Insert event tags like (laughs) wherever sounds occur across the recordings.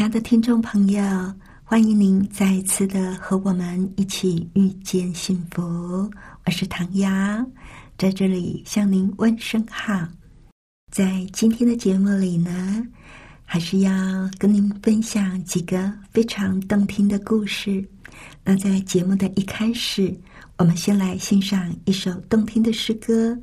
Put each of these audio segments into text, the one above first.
亲爱的听众朋友，欢迎您再一次的和我们一起遇见幸福。我是唐瑶，在这里向您问声好。在今天的节目里呢，还是要跟您分享几个非常动听的故事。那在节目的一开始，我们先来欣赏一首动听的诗歌。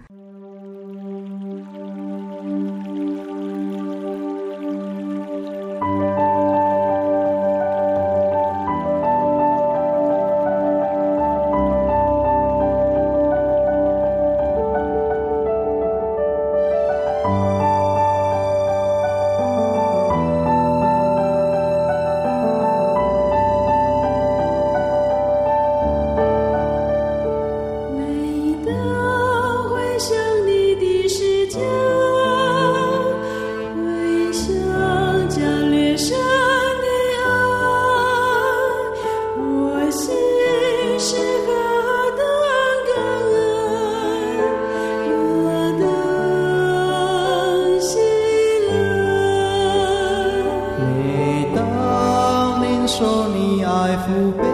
心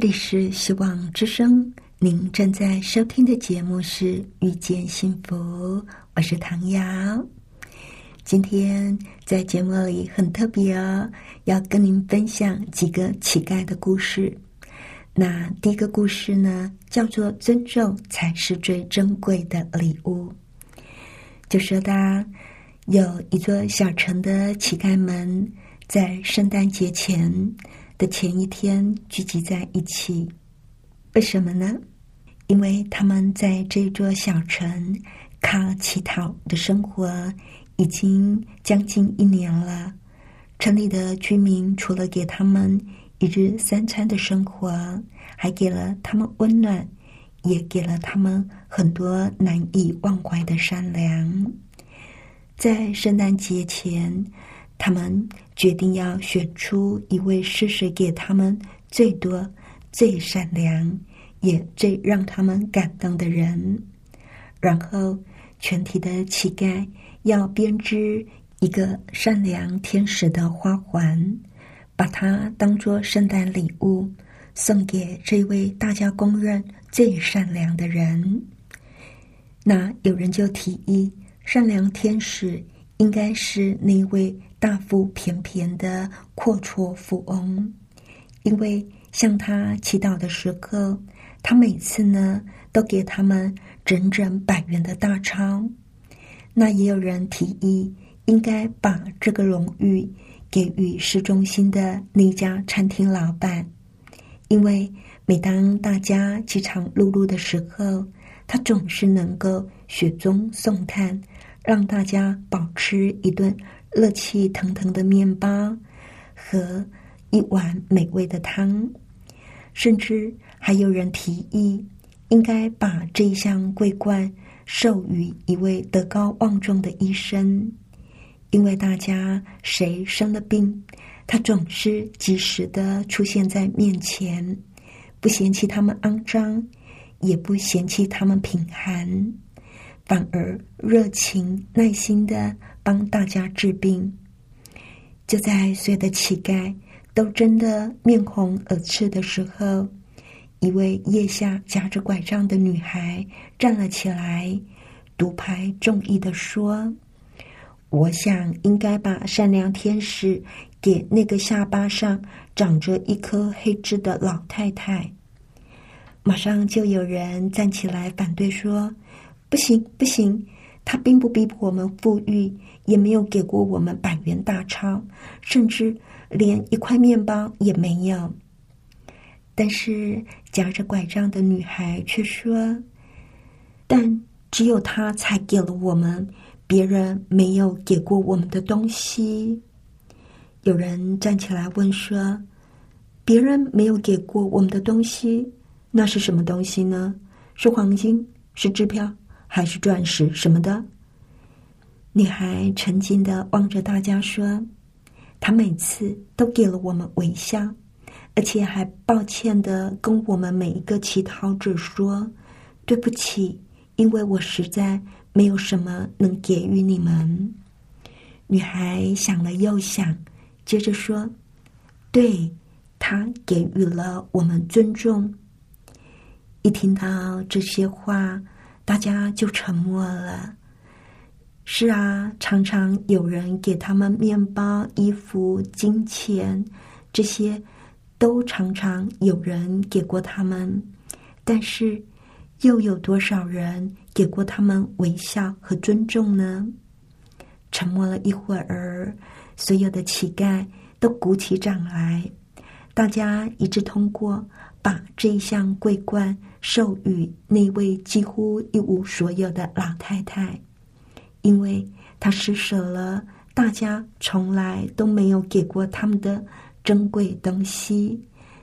里是希望之声，您正在收听的节目是《遇见幸福》，我是唐瑶。今天在节目里很特别哦，要跟您分享几个乞丐的故事。那第一个故事呢，叫做“尊重才是最珍贵的礼物”。就说到有一座小城的乞丐们，在圣诞节前的前一天聚集在一起，为什么呢？因为他们在这座小城靠乞讨的生活。已经将近一年了，城里的居民除了给他们一日三餐的生活，还给了他们温暖，也给了他们很多难以忘怀的善良。在圣诞节前，他们决定要选出一位施舍给他们最多、最善良，也最让他们感动的人，然后全体的乞丐。要编织一个善良天使的花环，把它当做圣诞礼物送给这位大家公认最善良的人。那有人就提议，善良天使应该是那位大腹便便的阔绰富翁，因为向他祈祷的时候，他每次呢都给他们整整百元的大钞。那也有人提议，应该把这个荣誉给予市中心的那家餐厅老板，因为每当大家饥肠辘辘的时候，他总是能够雪中送炭，让大家饱吃一顿热气腾腾的面包和一碗美味的汤。甚至还有人提议，应该把这一项桂冠。授予一位德高望重的医生，因为大家谁生了病，他总是及时的出现在面前，不嫌弃他们肮脏，也不嫌弃他们贫寒，反而热情耐心的帮大家治病。就在所有的乞丐都真的面红耳赤的时候。一位腋下夹着拐杖的女孩站了起来，独排众议的说：“我想应该把善良天使给那个下巴上长着一颗黑痣的老太太。”马上就有人站起来反对说：“不行，不行！他并不比我们富裕，也没有给过我们百元大钞，甚至连一块面包也没有。”但是夹着拐杖的女孩却说：“但只有他才给了我们，别人没有给过我们的东西。”有人站起来问说：“别人没有给过我们的东西，那是什么东西呢？是黄金？是支票？还是钻石什么的？”女孩沉静的望着大家说：“他每次都给了我们微笑。”而且还抱歉的跟我们每一个乞讨者说：“对不起，因为我实在没有什么能给予你们。”女孩想了又想，接着说：“对，他给予了我们尊重。”一听到这些话，大家就沉默了。是啊，常常有人给他们面包、衣服、金钱这些。都常常有人给过他们，但是又有多少人给过他们微笑和尊重呢？沉默了一会儿，所有的乞丐都鼓起掌来，大家一致通过把这一项桂冠授予那位几乎一无所有的老太太，因为她施舍了大家从来都没有给过他们的。珍贵东西，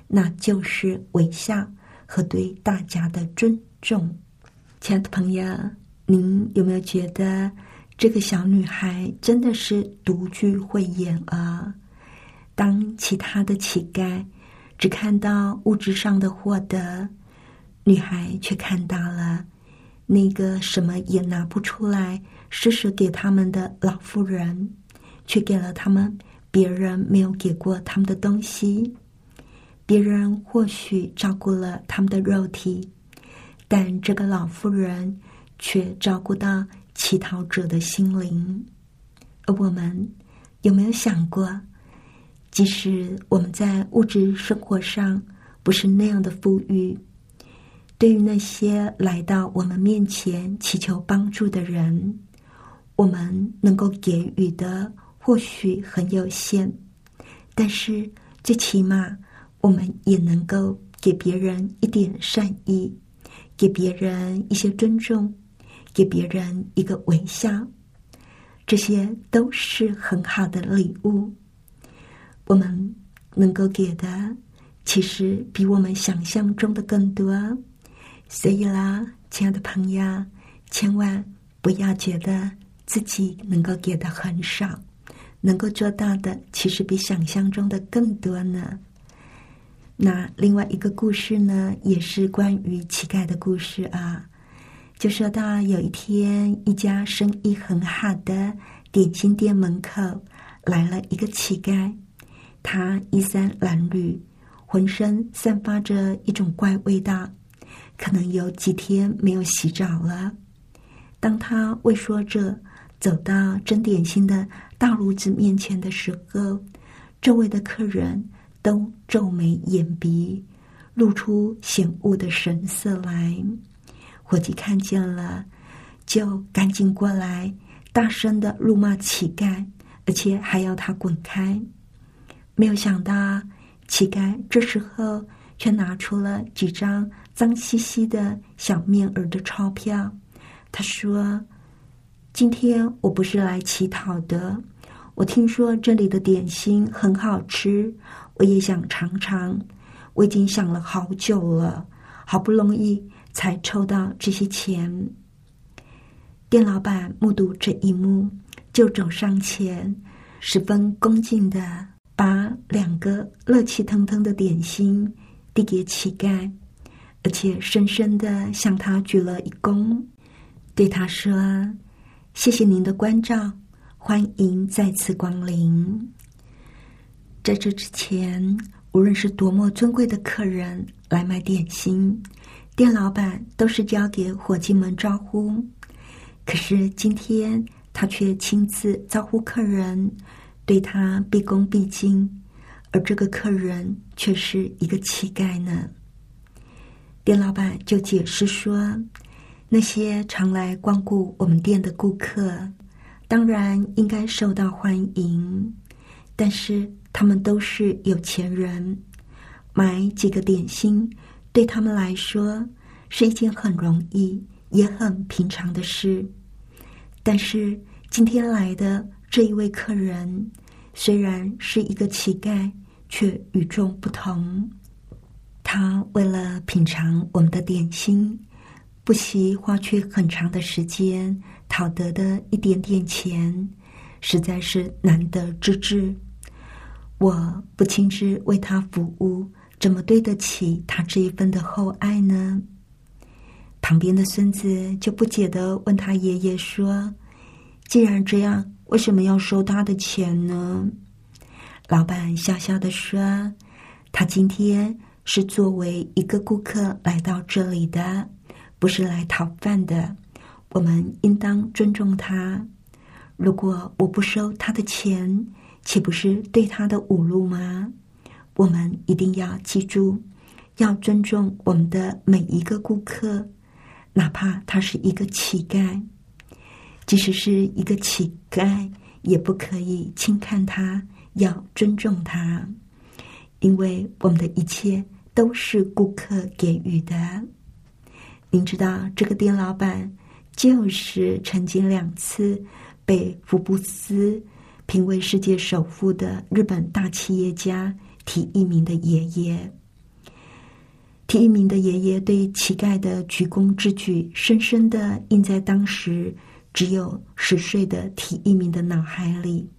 那就是微笑和对大家的尊重。亲爱的朋友，您有没有觉得这个小女孩真的是独具慧眼啊？当其他的乞丐只看到物质上的获得，女孩却看到了那个什么也拿不出来施舍给他们的老妇人，却给了他们。别人没有给过他们的东西，别人或许照顾了他们的肉体，但这个老妇人却照顾到乞讨者的心灵。而我们有没有想过，即使我们在物质生活上不是那样的富裕，对于那些来到我们面前祈求帮助的人，我们能够给予的或许很有限，但是最起码。我们也能够给别人一点善意，给别人一些尊重，给别人一个微笑，这些都是很好的礼物。我们能够给的，其实比我们想象中的更多。所以啦，亲爱的朋友，千万不要觉得自己能够给的很少，能够做到的，其实比想象中的更多呢。那另外一个故事呢，也是关于乞丐的故事啊。就说到有一天，一家生意很好的点心店门口来了一个乞丐，他衣衫褴褛，浑身散发着一种怪味道，可能有几天没有洗澡了。当他畏缩着走到蒸点心的大炉子面前的时候，周围的客人。都皱眉掩鼻，露出险恶的神色来。伙计看见了，就赶紧过来，大声的怒骂乞丐，而且还要他滚开。没有想到，乞丐这时候却拿出了几张脏兮兮的小面儿的钞票。他说：“今天我不是来乞讨的，我听说这里的点心很好吃。”我也想尝尝，我已经想了好久了，好不容易才抽到这些钱。店老板目睹这一幕，就走上前，十分恭敬的把两个热气腾腾的点心递给乞丐，而且深深的向他鞠了一躬，对他说：“谢谢您的关照，欢迎再次光临。”在这之前，无论是多么尊贵的客人来买点心，店老板都是交给伙计们招呼。可是今天，他却亲自招呼客人，对他毕恭毕敬，而这个客人却是一个乞丐呢。店老板就解释说：“那些常来光顾我们店的顾客，当然应该受到欢迎，但是。”他们都是有钱人，买几个点心对他们来说是一件很容易也很平常的事。但是今天来的这一位客人，虽然是一个乞丐，却与众不同。他为了品尝我们的点心，不惜花去很长的时间讨得的一点点钱，实在是难得之至。我不亲自为他服务，怎么对得起他这一份的厚爱呢？旁边的孙子就不解的问他爷爷说：“既然这样，为什么要收他的钱呢？”老板笑笑的说：“他今天是作为一个顾客来到这里的，不是来讨饭的。我们应当尊重他。如果我不收他的钱，”岂不是对他的侮辱吗？我们一定要记住，要尊重我们的每一个顾客，哪怕他是一个乞丐，即使是一个乞丐，也不可以轻看他，要尊重他，因为我们的一切都是顾客给予的。您知道，这个店老板就是曾经两次被福布斯。评为世界首富的日本大企业家提一名的爷爷，提一名的爷爷对乞丐的鞠躬之举，深深的印在当时只有十岁的提一名的脑海里。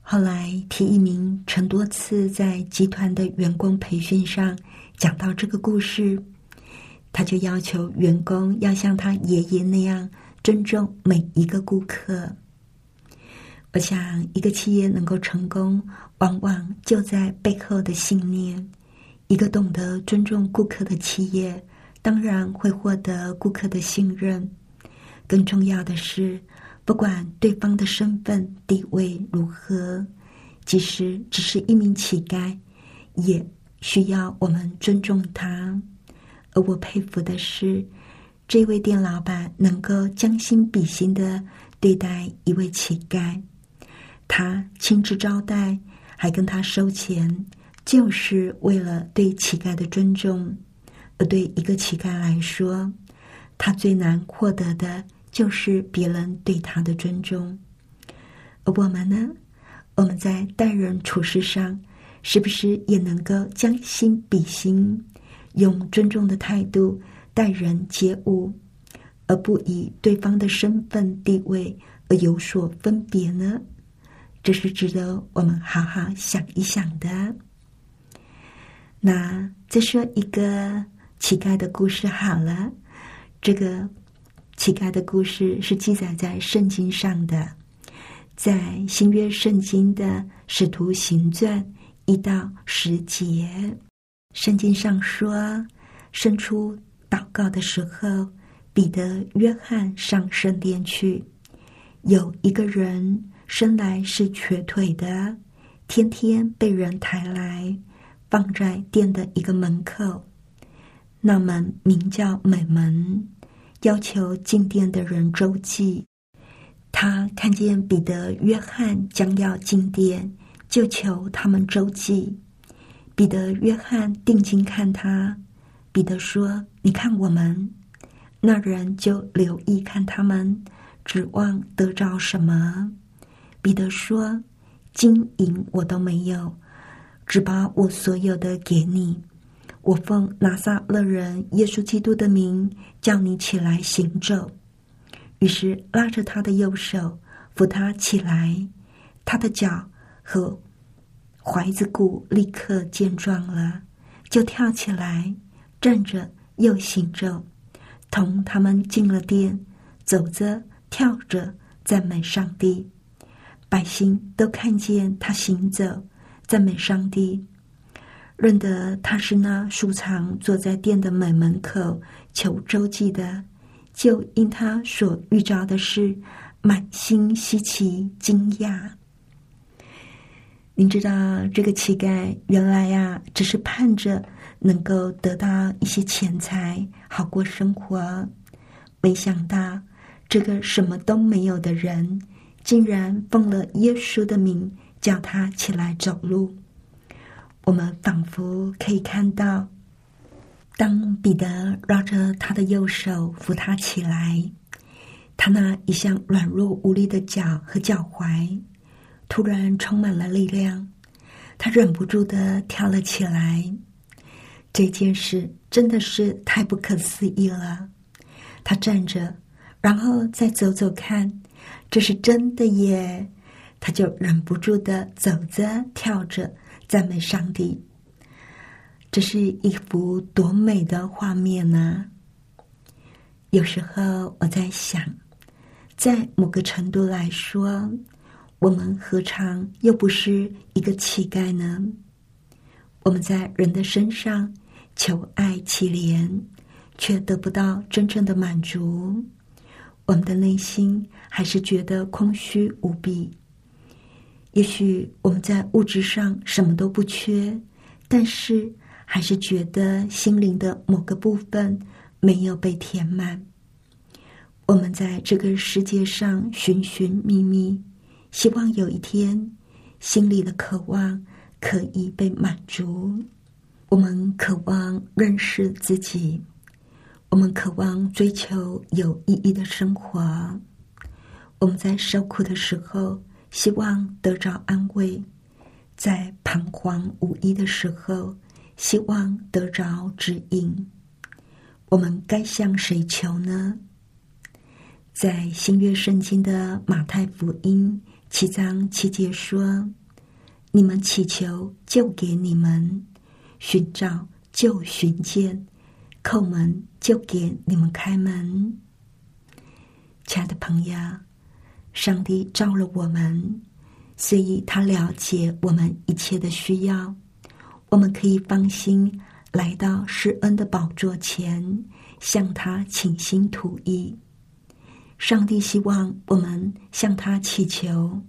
后来，提一名曾多次在集团的员工培训上讲到这个故事，他就要求员工要像他爷爷那样尊重每一个顾客。我想，一个企业能够成功，往往就在背后的信念，一个懂得尊重顾客的企业，当然会获得顾客的信任。更重要的是，不管对方的身份地位如何，即使只是一名乞丐，也需要我们尊重他。而我佩服的是，这位店老板能够将心比心的对待一位乞丐，他亲自招待，还跟他收钱，就是为了对乞丐的尊重。而对一个乞丐来说，他最难获得的就是别人对他的尊重。而我们呢？我们在待人处事上，是不是也能够将心比心？用尊重的态度待人接物，而不以对方的身份地位而有所分别呢？这是值得我们好好想一想的。那再说一个乞丐的故事好了。这个乞丐的故事是记载在圣经上的，在新约圣经的使徒行传一到十节。圣经上说，伸出祷告的时候，彼得、约翰上圣殿去。有一个人生来是瘸腿的，天天被人抬来，放在殿的一个门口。那门名叫美门，要求进殿的人周济。他看见彼得、约翰将要进殿，就求他们周济。彼得、约翰定睛看他，彼得说：“你看我们。”那人就留意看他们，指望得着什么。彼得说：“金银我都没有，只把我所有的给你。我奉拿撒勒人耶稣基督的名，叫你起来行走。”于是拉着他的右手，扶他起来，他的脚和。怀子骨立刻健壮了，就跳起来，站着又行着，同他们进了殿，走着跳着赞美上帝。百姓都看见他行走，赞美上帝，认得他是那素常坐在殿的门门口求周济的，就因他所遇着的事，满心稀奇惊讶。您知道这个乞丐原来呀，只是盼着能够得到一些钱财，好过生活。没想到这个什么都没有的人，竟然奉了耶稣的名，叫他起来走路。我们仿佛可以看到，当彼得绕着他的右手扶他起来，他那一向软弱无力的脚和脚踝。突然充满了力量，他忍不住的跳了起来。这件事真的是太不可思议了。他站着，然后再走走看，这是真的耶！他就忍不住的走着、跳着，赞美上帝。这是一幅多美的画面呢！有时候我在想，在某个程度来说。我们何尝又不是一个乞丐呢？我们在人的身上求爱乞怜，却得不到真正的满足。我们的内心还是觉得空虚无比。也许我们在物质上什么都不缺，但是还是觉得心灵的某个部分没有被填满。我们在这个世界上寻寻觅觅。希望有一天，心里的渴望可以被满足。我们渴望认识自己，我们渴望追求有意义的生活。我们在受苦的时候，希望得着安慰；在彷徨无依的时候，希望得着指引。我们该向谁求呢？在新约圣经的马太福音。七章七节说：“你们祈求，就给你们；寻找，就寻见；叩门，就给你们开门。”亲爱的朋友，上帝造了我们，所以他了解我们一切的需要。我们可以放心来到施恩的宝座前，向他倾心吐意。上帝希望我们向他祈求，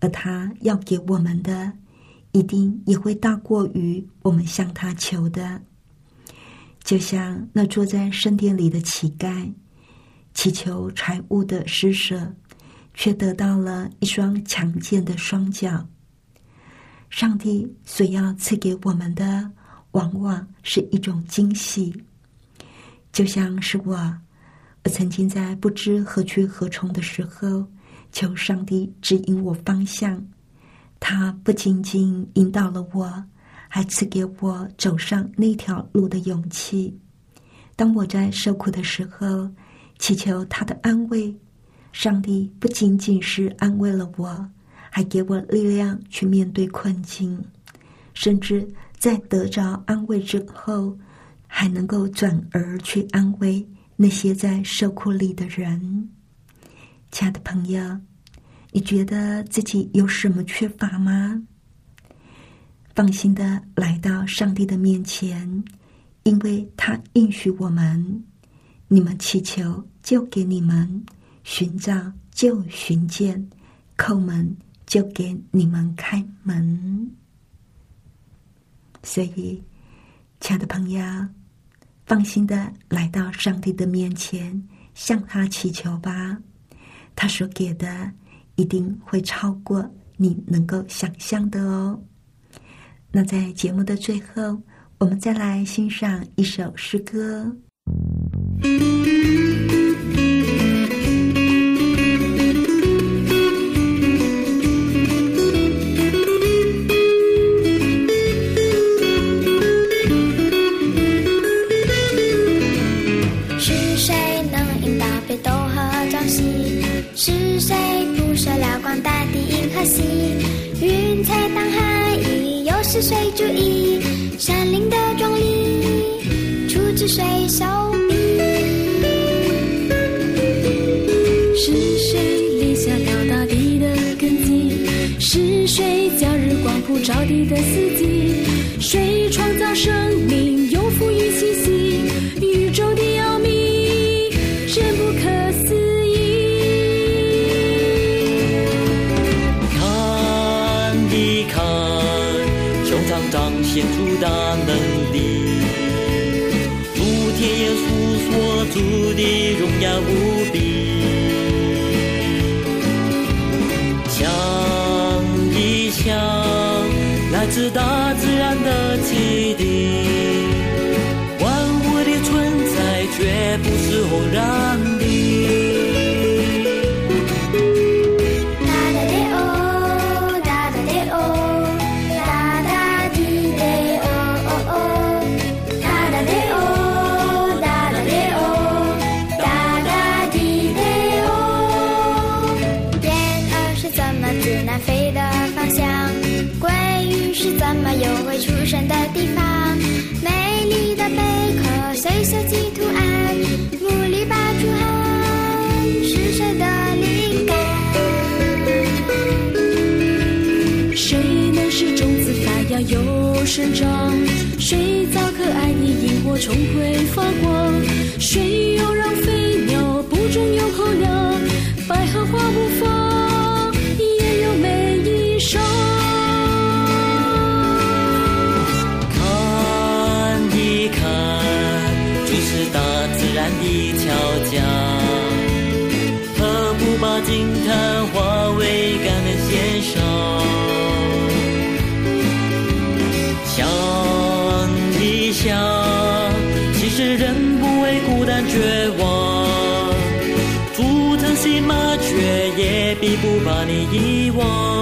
而他要给我们的，一定也会大过于我们向他求的。就像那坐在圣殿里的乞丐，祈求财物的施舍，却得到了一双强健的双脚。上帝所要赐给我们的，往往是一种惊喜。就像是我，我曾经在不知何去何从的时候，求上帝指引我方向。他不仅仅引导了我，还赐给我走上那条路的勇气。当我在受苦的时候，祈求他的安慰，上帝不仅仅是安慰了我。还给我力量去面对困境，甚至在得着安慰之后，还能够转而去安慰那些在受苦里的人。亲爱的朋友，你觉得自己有什么缺乏吗？放心的来到上帝的面前，因为他应许我们：你们祈求就给你们，寻找就寻见，叩门。就给你们开门，所以，亲爱的朋友，放心的来到上帝的面前，向他祈求吧。他所给的一定会超过你能够想象的哦。那在节目的最后，我们再来欣赏一首诗歌。谁注意山林的壮丽？出自谁手笔？是谁立下高大地的根基？是谁将日光普照地的四季？谁创造生命，显出大能力，诸天耶稣所住的荣耀无比。想一想，来自大自然的启迪，万物的存在绝不是偶然。图案努力拔出来是谁的灵感谁能使种子发芽又生长谁造可爱的萤火虫会发光谁又让飞鸟不中又恐慌百合花不 (laughs) 不把你遗忘。